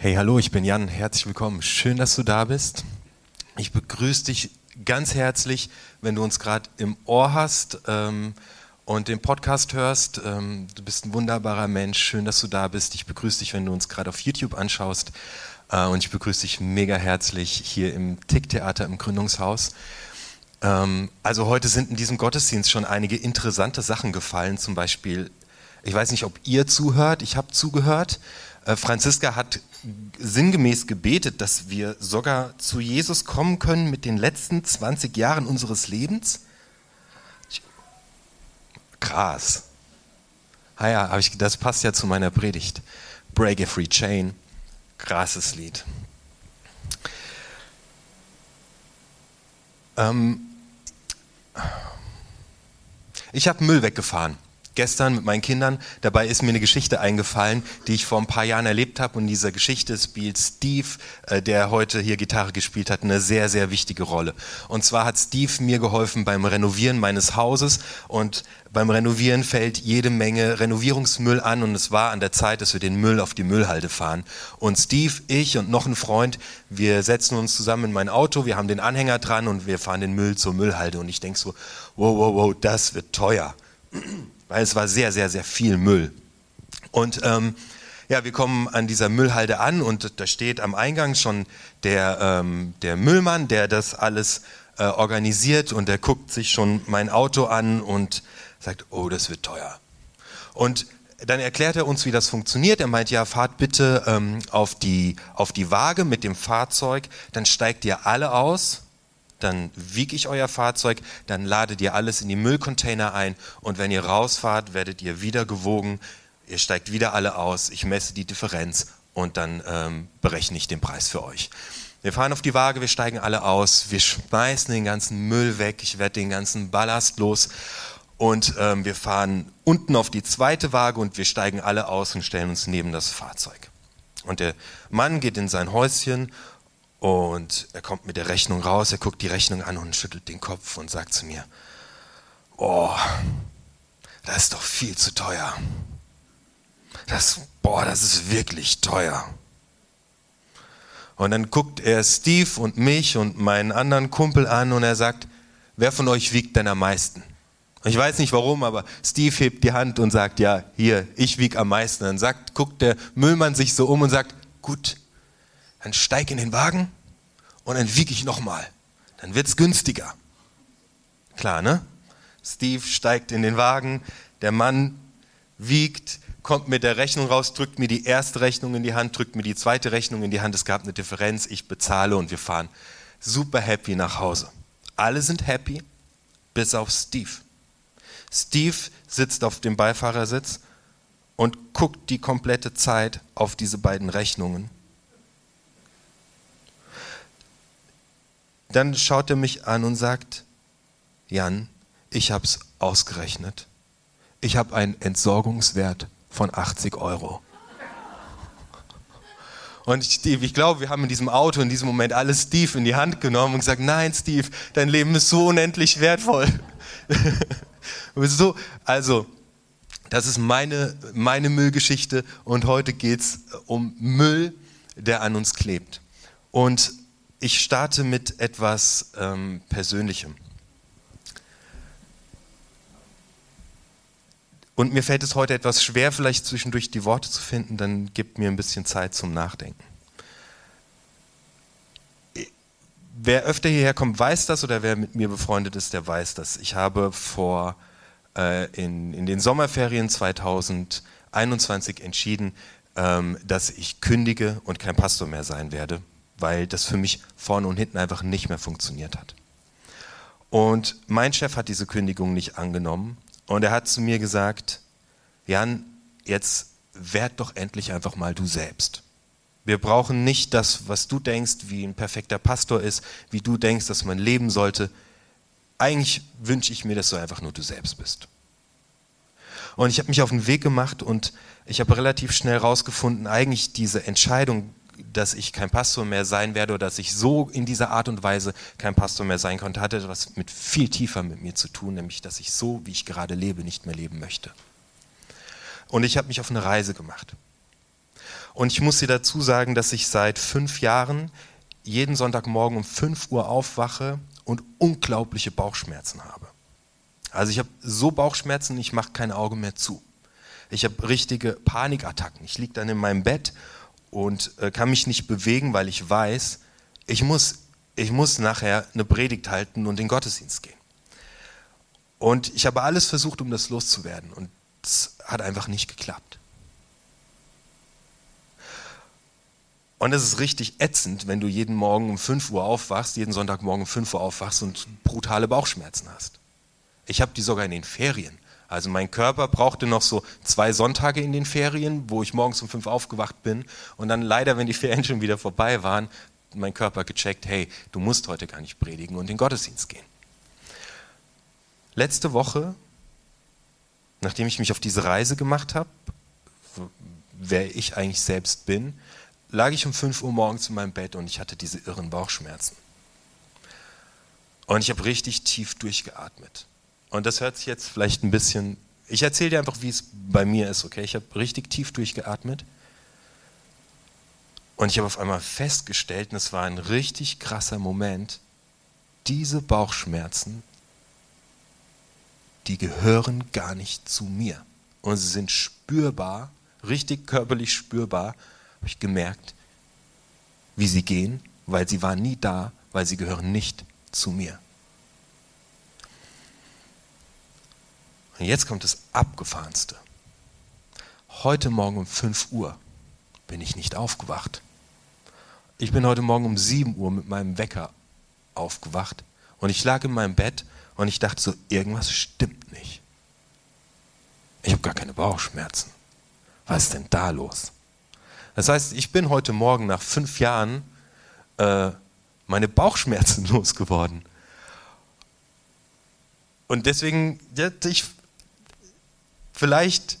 Hey, hallo, ich bin Jan. Herzlich willkommen. Schön, dass du da bist. Ich begrüße dich ganz herzlich, wenn du uns gerade im Ohr hast ähm, und den Podcast hörst. Ähm, du bist ein wunderbarer Mensch. Schön, dass du da bist. Ich begrüße dich, wenn du uns gerade auf YouTube anschaust. Äh, und ich begrüße dich mega herzlich hier im Tick-Theater im Gründungshaus. Ähm, also heute sind in diesem Gottesdienst schon einige interessante Sachen gefallen. Zum Beispiel, ich weiß nicht, ob ihr zuhört. Ich habe zugehört. Äh, Franziska hat sinngemäß gebetet, dass wir sogar zu Jesus kommen können mit den letzten 20 Jahren unseres Lebens? Krass. Ah ja, ich, das passt ja zu meiner Predigt. Break Every Chain. Krasses Lied. Ähm, ich habe Müll weggefahren gestern mit meinen Kindern. Dabei ist mir eine Geschichte eingefallen, die ich vor ein paar Jahren erlebt habe. Und in dieser Geschichte spielt Steve, äh, der heute hier Gitarre gespielt hat, eine sehr, sehr wichtige Rolle. Und zwar hat Steve mir geholfen beim Renovieren meines Hauses. Und beim Renovieren fällt jede Menge Renovierungsmüll an. Und es war an der Zeit, dass wir den Müll auf die Müllhalde fahren. Und Steve, ich und noch ein Freund, wir setzen uns zusammen in mein Auto, wir haben den Anhänger dran und wir fahren den Müll zur Müllhalde. Und ich denke so, wow, wow, wow, das wird teuer weil es war sehr, sehr, sehr viel Müll. Und ähm, ja, wir kommen an dieser Müllhalde an und da steht am Eingang schon der, ähm, der Müllmann, der das alles äh, organisiert und der guckt sich schon mein Auto an und sagt, oh, das wird teuer. Und dann erklärt er uns, wie das funktioniert. Er meint, ja, fahrt bitte ähm, auf, die, auf die Waage mit dem Fahrzeug, dann steigt ihr alle aus dann wiege ich euer Fahrzeug, dann ladet ihr alles in die Müllcontainer ein und wenn ihr rausfahrt, werdet ihr wieder gewogen, ihr steigt wieder alle aus, ich messe die Differenz und dann ähm, berechne ich den Preis für euch. Wir fahren auf die Waage, wir steigen alle aus, wir schmeißen den ganzen Müll weg, ich werde den ganzen Ballast los und ähm, wir fahren unten auf die zweite Waage und wir steigen alle aus und stellen uns neben das Fahrzeug. Und der Mann geht in sein Häuschen und er kommt mit der Rechnung raus, er guckt die Rechnung an und schüttelt den Kopf und sagt zu mir, oh, das ist doch viel zu teuer. Das, boah, das ist wirklich teuer. Und dann guckt er Steve und mich und meinen anderen Kumpel an und er sagt, wer von euch wiegt denn am meisten? Ich weiß nicht warum, aber Steve hebt die Hand und sagt, ja, hier, ich wiege am meisten. Dann sagt, guckt der Müllmann sich so um und sagt, gut, dann steig in den Wagen und dann wiege ich nochmal. Dann wird es günstiger. Klar, ne? Steve steigt in den Wagen, der Mann wiegt, kommt mit der Rechnung raus, drückt mir die erste Rechnung in die Hand, drückt mir die zweite Rechnung in die Hand. Es gab eine Differenz, ich bezahle und wir fahren super happy nach Hause. Alle sind happy, bis auf Steve. Steve sitzt auf dem Beifahrersitz und guckt die komplette Zeit auf diese beiden Rechnungen Dann schaut er mich an und sagt, Jan, ich habe es ausgerechnet. Ich habe einen Entsorgungswert von 80 Euro. Und Steve, ich glaube, wir haben in diesem Auto in diesem Moment alles Steve in die Hand genommen und gesagt, nein, Steve, dein Leben ist so unendlich wertvoll. so, also, das ist meine, meine Müllgeschichte und heute geht es um Müll, der an uns klebt. Und ich starte mit etwas ähm, Persönlichem. Und mir fällt es heute etwas schwer, vielleicht zwischendurch die Worte zu finden, dann gibt mir ein bisschen Zeit zum Nachdenken. Wer öfter hierher kommt, weiß das oder wer mit mir befreundet ist, der weiß das. Ich habe vor äh, in, in den Sommerferien 2021 entschieden, ähm, dass ich kündige und kein Pastor mehr sein werde weil das für mich vorne und hinten einfach nicht mehr funktioniert hat. Und mein Chef hat diese Kündigung nicht angenommen und er hat zu mir gesagt, Jan, jetzt werd doch endlich einfach mal du selbst. Wir brauchen nicht das, was du denkst, wie ein perfekter Pastor ist, wie du denkst, dass man leben sollte. Eigentlich wünsche ich mir, dass du einfach nur du selbst bist. Und ich habe mich auf den Weg gemacht und ich habe relativ schnell herausgefunden, eigentlich diese Entscheidung, dass ich kein Pastor mehr sein werde oder dass ich so in dieser Art und Weise kein Pastor mehr sein konnte, hatte etwas mit viel tiefer mit mir zu tun, nämlich dass ich so, wie ich gerade lebe, nicht mehr leben möchte. Und ich habe mich auf eine Reise gemacht. Und ich muss dir dazu sagen, dass ich seit fünf Jahren jeden Sonntagmorgen um 5 Uhr aufwache und unglaubliche Bauchschmerzen habe. Also ich habe so Bauchschmerzen, ich mache kein Auge mehr zu. Ich habe richtige Panikattacken. Ich liege dann in meinem Bett und äh, kann mich nicht bewegen, weil ich weiß, ich muss, ich muss nachher eine Predigt halten und in den Gottesdienst gehen. Und ich habe alles versucht, um das loszuwerden und es hat einfach nicht geklappt. Und es ist richtig ätzend, wenn du jeden Morgen um 5 Uhr aufwachst, jeden Sonntagmorgen um 5 Uhr aufwachst und brutale Bauchschmerzen hast. Ich habe die sogar in den Ferien. Also mein Körper brauchte noch so zwei Sonntage in den Ferien, wo ich morgens um 5 aufgewacht bin und dann leider, wenn die Ferien schon wieder vorbei waren, mein Körper gecheckt, hey, du musst heute gar nicht predigen und in den Gottesdienst gehen. Letzte Woche, nachdem ich mich auf diese Reise gemacht habe, wer ich eigentlich selbst bin, lag ich um 5 Uhr morgens in meinem Bett und ich hatte diese irren Bauchschmerzen. Und ich habe richtig tief durchgeatmet. Und das hört sich jetzt vielleicht ein bisschen, ich erzähle dir einfach, wie es bei mir ist, okay? Ich habe richtig tief durchgeatmet. Und ich habe auf einmal festgestellt, und es war ein richtig krasser Moment, diese Bauchschmerzen, die gehören gar nicht zu mir. Und sie sind spürbar, richtig körperlich spürbar, habe ich gemerkt, wie sie gehen, weil sie waren nie da, weil sie gehören nicht zu mir. Und jetzt kommt das Abgefahrenste. Heute Morgen um 5 Uhr bin ich nicht aufgewacht. Ich bin heute Morgen um 7 Uhr mit meinem Wecker aufgewacht und ich lag in meinem Bett und ich dachte so, irgendwas stimmt nicht. Ich habe gar keine Bauchschmerzen. Was ist denn da los? Das heißt, ich bin heute Morgen nach fünf Jahren äh, meine Bauchschmerzen losgeworden. Und deswegen, ja, ich, vielleicht,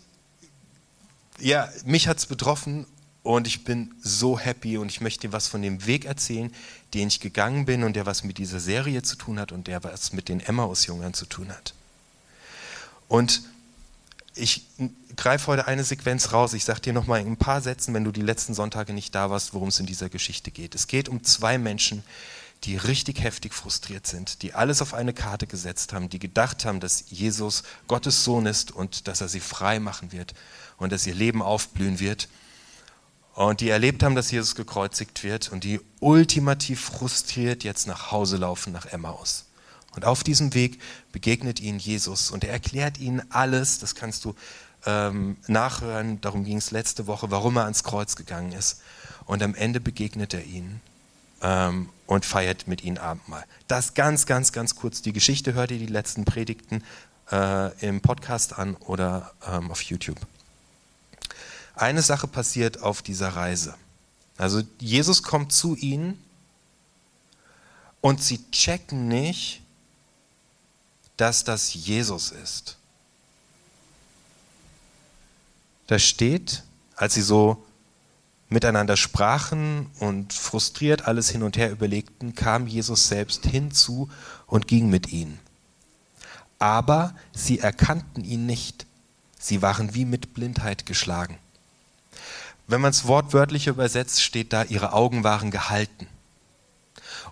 ja, mich hat es betroffen und ich bin so happy und ich möchte dir was von dem Weg erzählen, den ich gegangen bin und der was mit dieser Serie zu tun hat und der was mit den Emmaus-Jüngern zu tun hat. Und ich greife heute eine Sequenz raus. Ich sage dir noch mal in ein paar Sätzen, wenn du die letzten Sonntage nicht da warst, worum es in dieser Geschichte geht. Es geht um zwei Menschen, die richtig heftig frustriert sind, die alles auf eine Karte gesetzt haben, die gedacht haben, dass Jesus Gottes Sohn ist und dass er sie frei machen wird und dass ihr Leben aufblühen wird. Und die erlebt haben, dass Jesus gekreuzigt wird und die ultimativ frustriert jetzt nach Hause laufen, nach Emmaus. Und auf diesem Weg begegnet ihnen Jesus und er erklärt ihnen alles, das kannst du ähm, nachhören, darum ging es letzte Woche, warum er ans Kreuz gegangen ist. Und am Ende begegnet er ihnen ähm, und feiert mit ihnen Abendmahl. Das ganz, ganz, ganz kurz. Die Geschichte hört ihr die letzten Predigten äh, im Podcast an oder ähm, auf YouTube. Eine Sache passiert auf dieser Reise. Also Jesus kommt zu ihnen und sie checken nicht, dass das Jesus ist. Da steht, als sie so miteinander sprachen und frustriert alles hin und her überlegten, kam Jesus selbst hinzu und ging mit ihnen. Aber sie erkannten ihn nicht. Sie waren wie mit Blindheit geschlagen. Wenn man es wortwörtlich übersetzt, steht da, ihre Augen waren gehalten.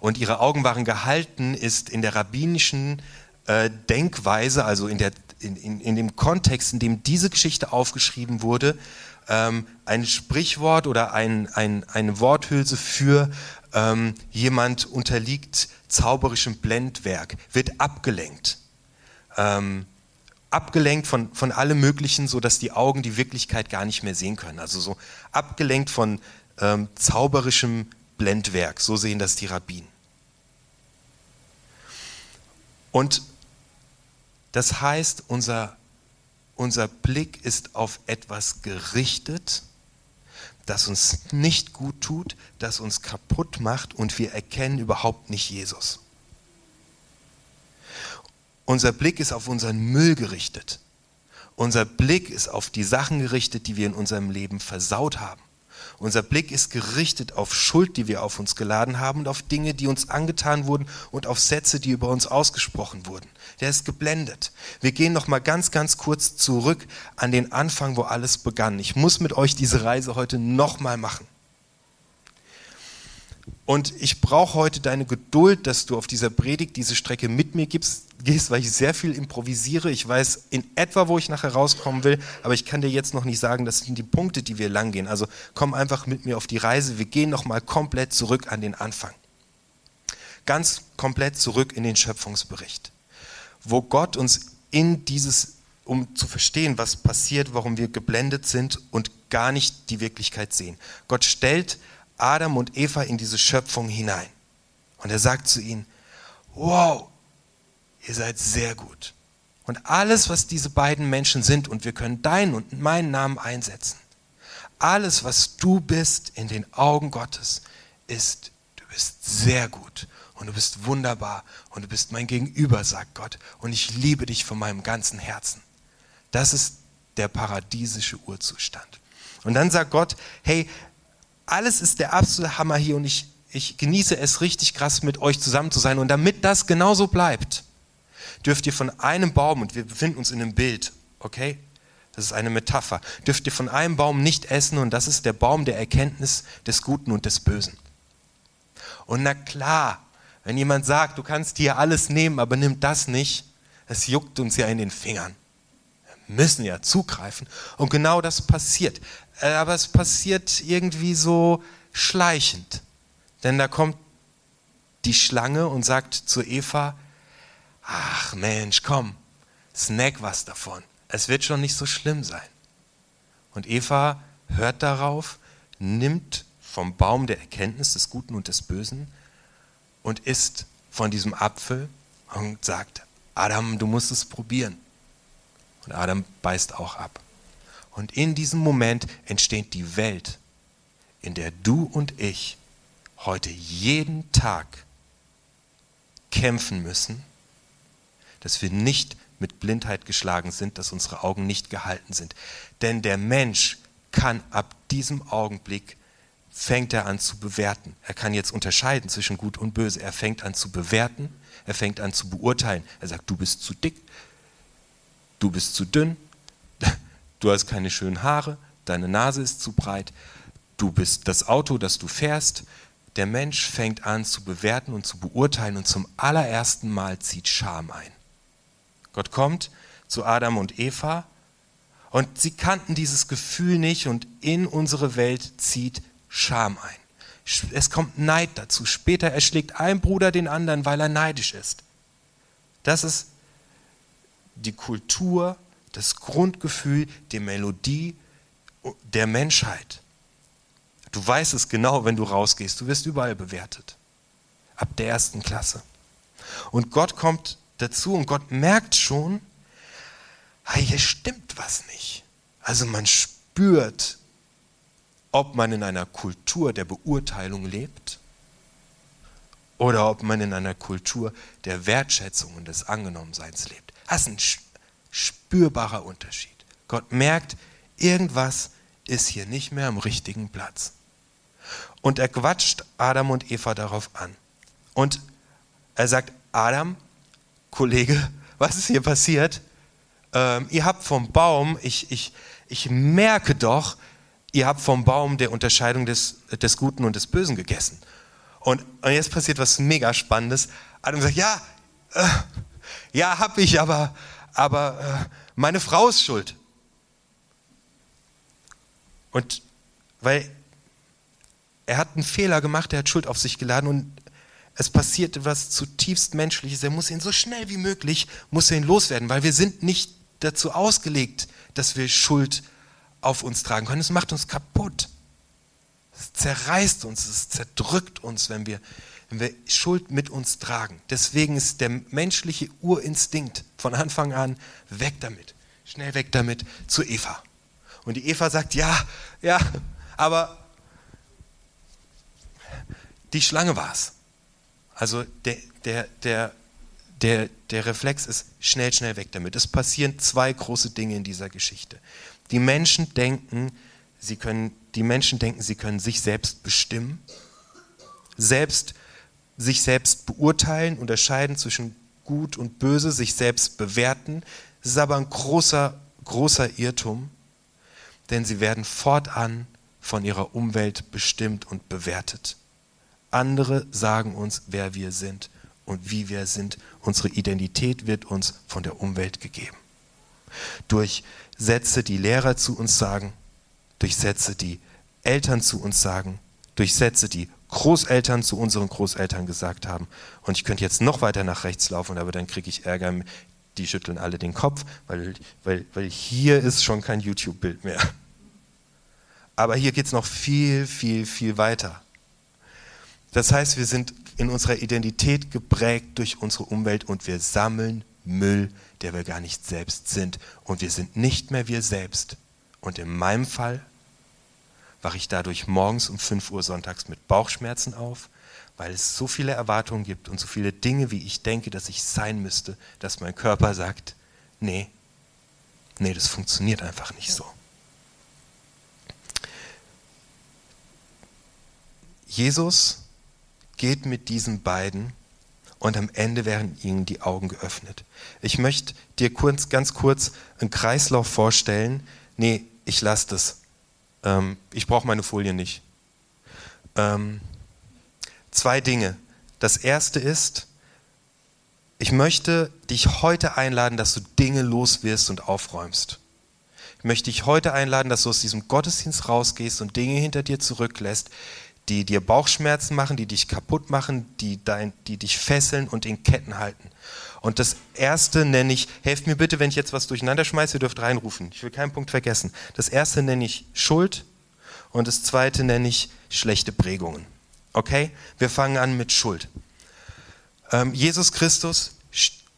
Und ihre Augen waren gehalten ist in der rabbinischen äh, Denkweise, also in, der, in, in, in, dem Kontext, in dem diese Geschichte aufgeschrieben wurde, ähm, ein Sprichwort oder ein, ein, eine Worthülse für ähm, jemand unterliegt zauberischem Blendwerk, wird abgelenkt. Ähm, abgelenkt von, von allem Möglichen, sodass die Augen die Wirklichkeit gar nicht mehr sehen können. Also so abgelenkt von ähm, zauberischem Blendwerk, so sehen das die Rabbinen. Und das heißt, unser, unser Blick ist auf etwas gerichtet, das uns nicht gut tut, das uns kaputt macht und wir erkennen überhaupt nicht Jesus. Unser Blick ist auf unseren Müll gerichtet. Unser Blick ist auf die Sachen gerichtet, die wir in unserem Leben versaut haben. Unser Blick ist gerichtet auf Schuld, die wir auf uns geladen haben und auf Dinge, die uns angetan wurden und auf Sätze, die über uns ausgesprochen wurden. Der ist geblendet. Wir gehen noch mal ganz ganz kurz zurück an den Anfang, wo alles begann. Ich muss mit euch diese Reise heute noch mal machen. Und ich brauche heute deine Geduld, dass du auf dieser Predigt diese Strecke mit mir gibst, gehst, weil ich sehr viel improvisiere. Ich weiß in etwa, wo ich nachher rauskommen will, aber ich kann dir jetzt noch nicht sagen, das sind die Punkte, die wir lang gehen. Also komm einfach mit mir auf die Reise. Wir gehen nochmal komplett zurück an den Anfang. Ganz komplett zurück in den Schöpfungsbericht, wo Gott uns in dieses, um zu verstehen, was passiert, warum wir geblendet sind und gar nicht die Wirklichkeit sehen. Gott stellt Adam und Eva in diese Schöpfung hinein. Und er sagt zu ihnen, wow, ihr seid sehr gut. Und alles, was diese beiden Menschen sind, und wir können deinen und meinen Namen einsetzen, alles, was du bist in den Augen Gottes, ist, du bist sehr gut und du bist wunderbar und du bist mein Gegenüber, sagt Gott. Und ich liebe dich von meinem ganzen Herzen. Das ist der paradiesische Urzustand. Und dann sagt Gott, hey, alles ist der absolute Hammer hier und ich, ich genieße es richtig krass, mit euch zusammen zu sein. Und damit das genauso bleibt, dürft ihr von einem Baum, und wir befinden uns in einem Bild, okay? Das ist eine Metapher. Dürft ihr von einem Baum nicht essen und das ist der Baum der Erkenntnis des Guten und des Bösen. Und na klar, wenn jemand sagt, du kannst hier alles nehmen, aber nimm das nicht, es juckt uns ja in den Fingern. Wir müssen ja zugreifen. Und genau das passiert. Äh, aber es passiert irgendwie so schleichend. Denn da kommt die Schlange und sagt zu Eva, ach Mensch, komm, snack was davon. Es wird schon nicht so schlimm sein. Und Eva hört darauf, nimmt vom Baum der Erkenntnis des Guten und des Bösen und isst von diesem Apfel und sagt, Adam, du musst es probieren. Und Adam beißt auch ab. Und in diesem Moment entsteht die Welt, in der du und ich heute jeden Tag kämpfen müssen, dass wir nicht mit Blindheit geschlagen sind, dass unsere Augen nicht gehalten sind. Denn der Mensch kann ab diesem Augenblick fängt er an zu bewerten. Er kann jetzt unterscheiden zwischen gut und böse. Er fängt an zu bewerten, er fängt an zu beurteilen. Er sagt, du bist zu dick, du bist zu dünn, du hast keine schönen Haare, deine Nase ist zu breit, du bist das Auto, das du fährst. Der Mensch fängt an zu bewerten und zu beurteilen und zum allerersten Mal zieht Scham ein. Gott kommt zu Adam und Eva und sie kannten dieses Gefühl nicht und in unsere Welt zieht Scham ein. Es kommt Neid dazu. Später erschlägt ein Bruder den anderen, weil er neidisch ist. Das ist die Kultur das Grundgefühl, die Melodie der Menschheit. Du weißt es genau, wenn du rausgehst. Du wirst überall bewertet. Ab der ersten Klasse. Und Gott kommt dazu und Gott merkt schon, hey, hier stimmt was nicht. Also man spürt, ob man in einer Kultur der Beurteilung lebt oder ob man in einer Kultur der Wertschätzung und des Angenommenseins lebt. Das ist ein spürbarer Unterschied. Gott merkt, irgendwas ist hier nicht mehr am richtigen Platz. Und er quatscht Adam und Eva darauf an. Und er sagt, Adam, Kollege, was ist hier passiert? Ähm, ihr habt vom Baum, ich, ich, ich merke doch, ihr habt vom Baum der Unterscheidung des, des Guten und des Bösen gegessen. Und, und jetzt passiert was mega Spannendes. Adam sagt, ja, äh, ja, hab ich, aber, aber äh, meine Frau ist schuld. Und weil er hat einen Fehler gemacht, er hat Schuld auf sich geladen und es passiert etwas zutiefst Menschliches. Er muss ihn so schnell wie möglich, muss er ihn loswerden, weil wir sind nicht dazu ausgelegt, dass wir Schuld auf uns tragen können. Es macht uns kaputt. Es zerreißt uns, es zerdrückt uns, wenn wir wenn wir Schuld mit uns tragen. Deswegen ist der menschliche Urinstinkt von Anfang an weg damit, schnell weg damit zu Eva. Und die Eva sagt, ja, ja, aber die Schlange war es. Also der, der, der, der, der Reflex ist schnell, schnell weg damit. Es passieren zwei große Dinge in dieser Geschichte. Die Menschen denken, sie können die Menschen denken, sie können sich selbst bestimmen, selbst, sich selbst beurteilen, unterscheiden zwischen gut und böse, sich selbst bewerten. Das ist aber ein großer, großer Irrtum, denn sie werden fortan von ihrer Umwelt bestimmt und bewertet. Andere sagen uns, wer wir sind und wie wir sind. Unsere Identität wird uns von der Umwelt gegeben. Durch Sätze, die Lehrer zu uns sagen, durch Sätze, die Eltern zu uns sagen, durch Sätze, die Großeltern zu unseren Großeltern gesagt haben. Und ich könnte jetzt noch weiter nach rechts laufen, aber dann kriege ich Ärger. Die schütteln alle den Kopf, weil, weil, weil hier ist schon kein YouTube-Bild mehr. Aber hier geht es noch viel, viel, viel weiter. Das heißt, wir sind in unserer Identität geprägt durch unsere Umwelt und wir sammeln Müll, der wir gar nicht selbst sind. Und wir sind nicht mehr wir selbst. Und in meinem Fall wache ich dadurch morgens um 5 Uhr sonntags mit Bauchschmerzen auf, weil es so viele Erwartungen gibt und so viele Dinge, wie ich denke, dass ich sein müsste, dass mein Körper sagt, nee, nee, das funktioniert einfach nicht so. Jesus geht mit diesen beiden und am Ende werden ihnen die Augen geöffnet. Ich möchte dir kurz, ganz kurz einen Kreislauf vorstellen. Nee, ich lasse das. Ähm, ich brauche meine Folie nicht. Ähm, zwei Dinge. Das erste ist, ich möchte dich heute einladen, dass du Dinge los wirst und aufräumst. Ich möchte dich heute einladen, dass du aus diesem Gottesdienst rausgehst und Dinge hinter dir zurücklässt, die dir Bauchschmerzen machen, die dich kaputt machen, die, dein, die dich fesseln und in Ketten halten. Und das erste nenne ich, helft mir bitte, wenn ich jetzt was durcheinander schmeiße, ihr dürft reinrufen. Ich will keinen Punkt vergessen. Das erste nenne ich Schuld und das zweite nenne ich schlechte Prägungen. Okay? Wir fangen an mit Schuld. Ähm, Jesus Christus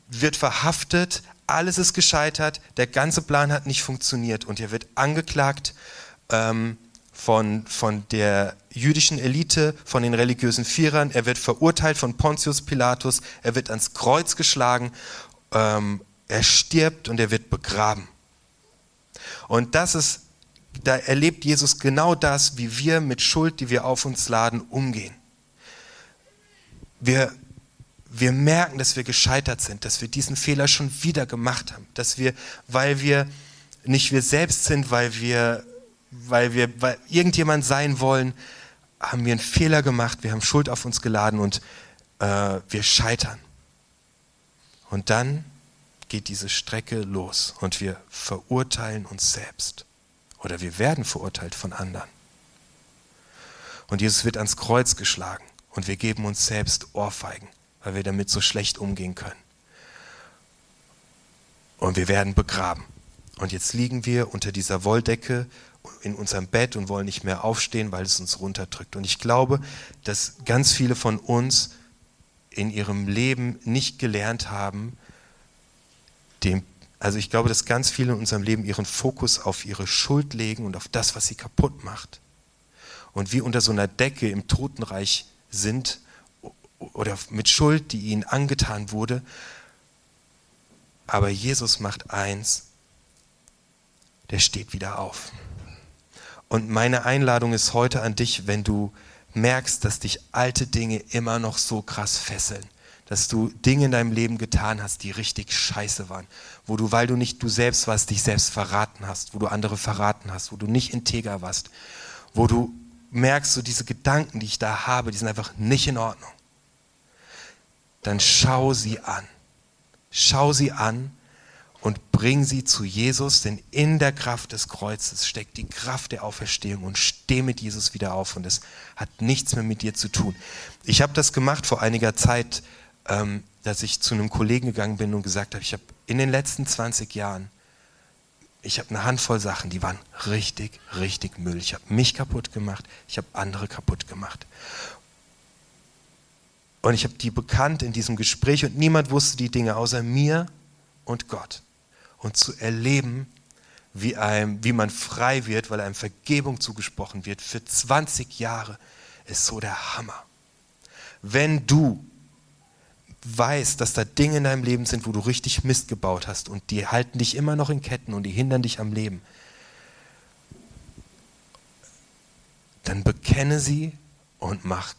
wird verhaftet, alles ist gescheitert, der ganze Plan hat nicht funktioniert und er wird angeklagt ähm, von, von der jüdischen Elite, von den religiösen Vierern. Er wird verurteilt von Pontius Pilatus. Er wird ans Kreuz geschlagen. Ähm, er stirbt und er wird begraben. Und das ist, da erlebt Jesus genau das, wie wir mit Schuld, die wir auf uns laden, umgehen. Wir, wir merken, dass wir gescheitert sind, dass wir diesen Fehler schon wieder gemacht haben, dass wir, weil wir nicht wir selbst sind, weil wir weil wir weil irgendjemand sein wollen, haben wir einen Fehler gemacht, wir haben Schuld auf uns geladen und äh, wir scheitern. Und dann geht diese Strecke los und wir verurteilen uns selbst oder wir werden verurteilt von anderen. Und Jesus wird ans Kreuz geschlagen und wir geben uns selbst Ohrfeigen, weil wir damit so schlecht umgehen können. Und wir werden begraben. Und jetzt liegen wir unter dieser Wolldecke in unserem Bett und wollen nicht mehr aufstehen, weil es uns runterdrückt. Und ich glaube, dass ganz viele von uns in ihrem Leben nicht gelernt haben, dem, also ich glaube, dass ganz viele in unserem Leben ihren Fokus auf ihre Schuld legen und auf das, was sie kaputt macht. Und wie unter so einer Decke im Totenreich sind oder mit Schuld, die ihnen angetan wurde. Aber Jesus macht eins, der steht wieder auf. Und meine Einladung ist heute an dich, wenn du merkst, dass dich alte Dinge immer noch so krass fesseln, dass du Dinge in deinem Leben getan hast, die richtig scheiße waren, wo du, weil du nicht du selbst warst, dich selbst verraten hast, wo du andere verraten hast, wo du nicht integer warst, wo du merkst, so diese Gedanken, die ich da habe, die sind einfach nicht in Ordnung. Dann schau sie an. Schau sie an und bring sie zu Jesus, denn in der Kraft des Kreuzes steckt die Kraft der Auferstehung und steh mit Jesus wieder auf und es hat nichts mehr mit dir zu tun. Ich habe das gemacht vor einiger Zeit, ähm, dass ich zu einem Kollegen gegangen bin und gesagt habe, ich habe in den letzten 20 Jahren, ich habe eine Handvoll Sachen, die waren richtig, richtig Müll. Ich habe mich kaputt gemacht, ich habe andere kaputt gemacht. Und ich habe die bekannt in diesem Gespräch und niemand wusste die Dinge außer mir und Gott und zu erleben, wie, einem, wie man frei wird, weil einem Vergebung zugesprochen wird für 20 Jahre, ist so der Hammer. Wenn du weißt, dass da Dinge in deinem Leben sind, wo du richtig Mist gebaut hast und die halten dich immer noch in Ketten und die hindern dich am Leben, dann bekenne sie und mach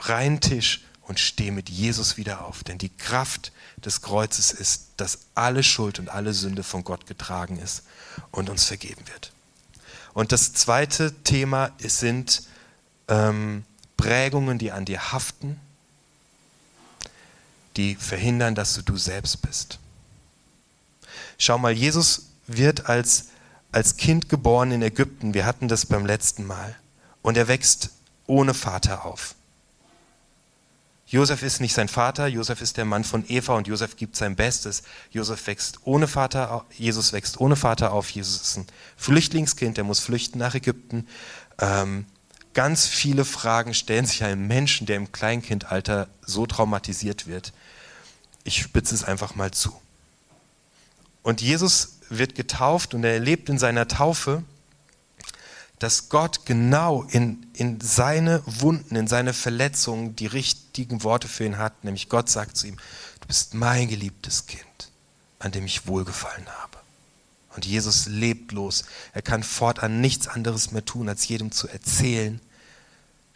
reinen Tisch und steh mit Jesus wieder auf. Denn die Kraft des Kreuzes ist, dass alle Schuld und alle Sünde von Gott getragen ist und uns vergeben wird. Und das zweite Thema sind ähm, Prägungen, die an dir haften, die verhindern, dass du du selbst bist. Schau mal, Jesus wird als, als Kind geboren in Ägypten. Wir hatten das beim letzten Mal. Und er wächst ohne Vater auf. Josef ist nicht sein Vater, Josef ist der Mann von Eva und Josef gibt sein Bestes. Josef wächst ohne Vater, Jesus wächst ohne Vater auf. Jesus ist ein Flüchtlingskind, der muss flüchten nach Ägypten. Ähm, ganz viele Fragen stellen sich einem Menschen, der im Kleinkindalter so traumatisiert wird. Ich spitze es einfach mal zu. Und Jesus wird getauft und er erlebt in seiner Taufe, dass Gott genau in, in seine Wunden, in seine Verletzungen die richtigen Worte für ihn hat. Nämlich Gott sagt zu ihm, du bist mein geliebtes Kind, an dem ich wohlgefallen habe. Und Jesus lebt los. Er kann fortan nichts anderes mehr tun, als jedem zu erzählen,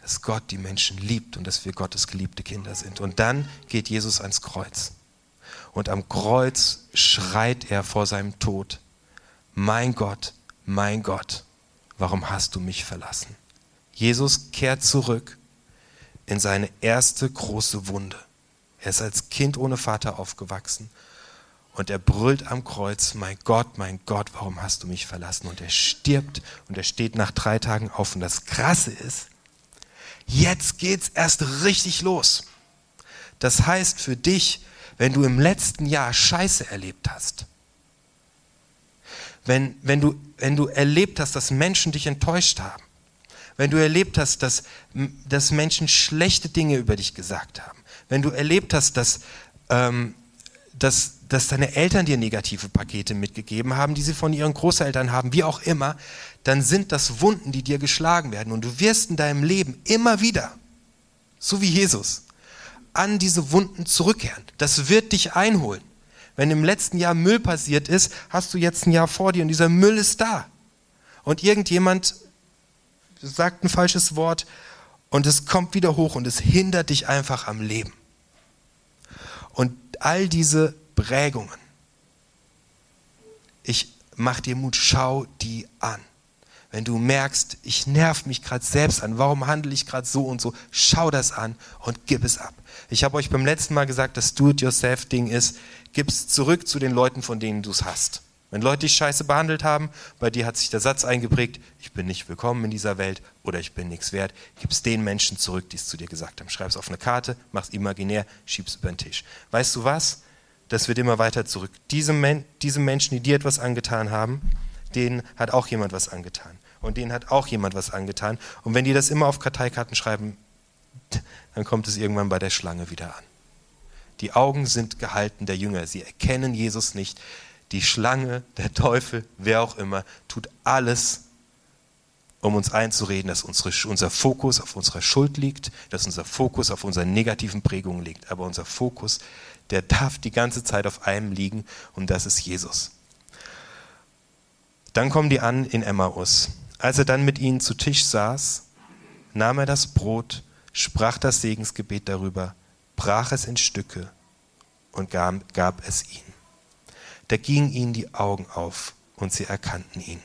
dass Gott die Menschen liebt und dass wir Gottes geliebte Kinder sind. Und dann geht Jesus ans Kreuz. Und am Kreuz schreit er vor seinem Tod, mein Gott, mein Gott, warum hast du mich verlassen? Jesus kehrt zurück in seine erste große Wunde. Er ist als Kind ohne Vater aufgewachsen und er brüllt am Kreuz, mein Gott, mein Gott, warum hast du mich verlassen? Und er stirbt und er steht nach drei Tagen auf. Und das Krasse ist, jetzt geht's erst richtig los. Das heißt für dich, wenn du im letzten Jahr Scheiße erlebt hast, wenn, wenn, du, wenn du erlebt hast, dass Menschen dich enttäuscht haben, wenn du erlebt hast, dass, dass Menschen schlechte Dinge über dich gesagt haben, wenn du erlebt hast, dass, ähm, dass, dass deine Eltern dir negative Pakete mitgegeben haben, die sie von ihren Großeltern haben, wie auch immer, dann sind das Wunden, die dir geschlagen werden. Und du wirst in deinem Leben immer wieder, so wie Jesus, an diese Wunden zurückkehren. Das wird dich einholen. Wenn im letzten Jahr Müll passiert ist, hast du jetzt ein Jahr vor dir und dieser Müll ist da. Und irgendjemand sagt ein falsches Wort und es kommt wieder hoch und es hindert dich einfach am Leben. Und all diese Prägungen, ich mach dir Mut, schau die an. Wenn du merkst, ich nerv mich gerade selbst an, warum handle ich gerade so und so, schau das an und gib es ab. Ich habe euch beim letzten Mal gesagt, das Do-it-yourself-Ding ist, gib es zurück zu den Leuten, von denen du es hast. Wenn Leute dich scheiße behandelt haben, bei dir hat sich der Satz eingeprägt, ich bin nicht willkommen in dieser Welt oder ich bin nichts wert, gib es den Menschen zurück, die es zu dir gesagt haben. Schreib es auf eine Karte, mach es imaginär, schieb es über den Tisch. Weißt du was? Das wird immer weiter zurück. Diese, Men diese Menschen, die dir etwas angetan haben, denen hat auch jemand was angetan. Und denen hat auch jemand was angetan. Und wenn die das immer auf Karteikarten schreiben, dann kommt es irgendwann bei der Schlange wieder an. Die Augen sind gehalten der Jünger. Sie erkennen Jesus nicht. Die Schlange, der Teufel, wer auch immer, tut alles, um uns einzureden, dass unsere, unser Fokus auf unserer Schuld liegt, dass unser Fokus auf unseren negativen Prägungen liegt. Aber unser Fokus, der darf die ganze Zeit auf einem liegen und das ist Jesus. Dann kommen die an in Emmaus. Als er dann mit ihnen zu Tisch saß, nahm er das Brot, sprach das Segensgebet darüber, brach es in Stücke und gab, gab es ihnen. Da gingen ihnen die Augen auf und sie erkannten ihn.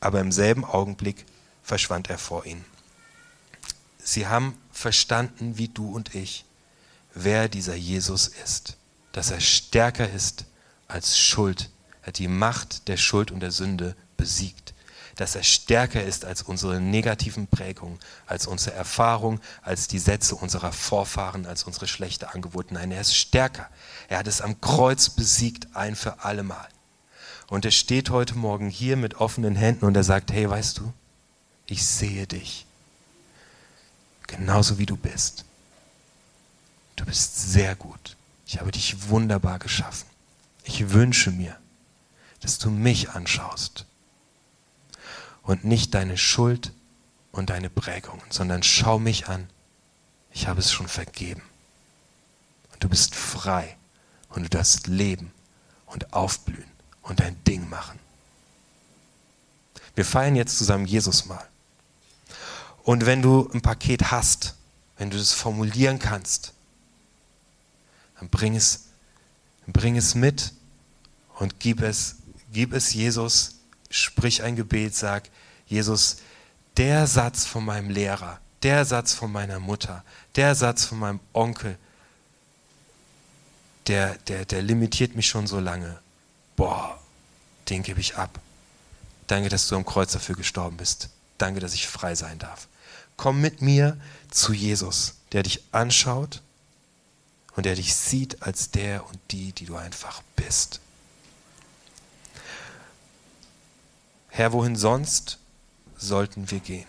Aber im selben Augenblick verschwand er vor ihnen. Sie haben verstanden, wie du und ich, wer dieser Jesus ist, dass er stärker ist als Schuld. Er hat die Macht der Schuld und der Sünde besiegt dass er stärker ist als unsere negativen Prägungen, als unsere Erfahrung, als die Sätze unserer Vorfahren, als unsere schlechte Angewohnheiten. Nein, er ist stärker. Er hat es am Kreuz besiegt, ein für allemal. Und er steht heute Morgen hier mit offenen Händen und er sagt, hey, weißt du, ich sehe dich. Genauso wie du bist. Du bist sehr gut. Ich habe dich wunderbar geschaffen. Ich wünsche mir, dass du mich anschaust und nicht deine Schuld und deine Prägungen, sondern schau mich an. Ich habe es schon vergeben. Und du bist frei und du darfst leben und aufblühen und dein Ding machen. Wir feiern jetzt zusammen Jesus mal. Und wenn du ein Paket hast, wenn du das formulieren kannst, dann bring es, bring es mit und gib es, gib es Jesus, sprich ein Gebet, sag, Jesus, der Satz von meinem Lehrer, der Satz von meiner Mutter, der Satz von meinem Onkel, der, der, der limitiert mich schon so lange. Boah, den gebe ich ab. Danke, dass du am Kreuz dafür gestorben bist. Danke, dass ich frei sein darf. Komm mit mir zu Jesus, der dich anschaut und der dich sieht als der und die, die du einfach bist. Herr, wohin sonst sollten wir gehen?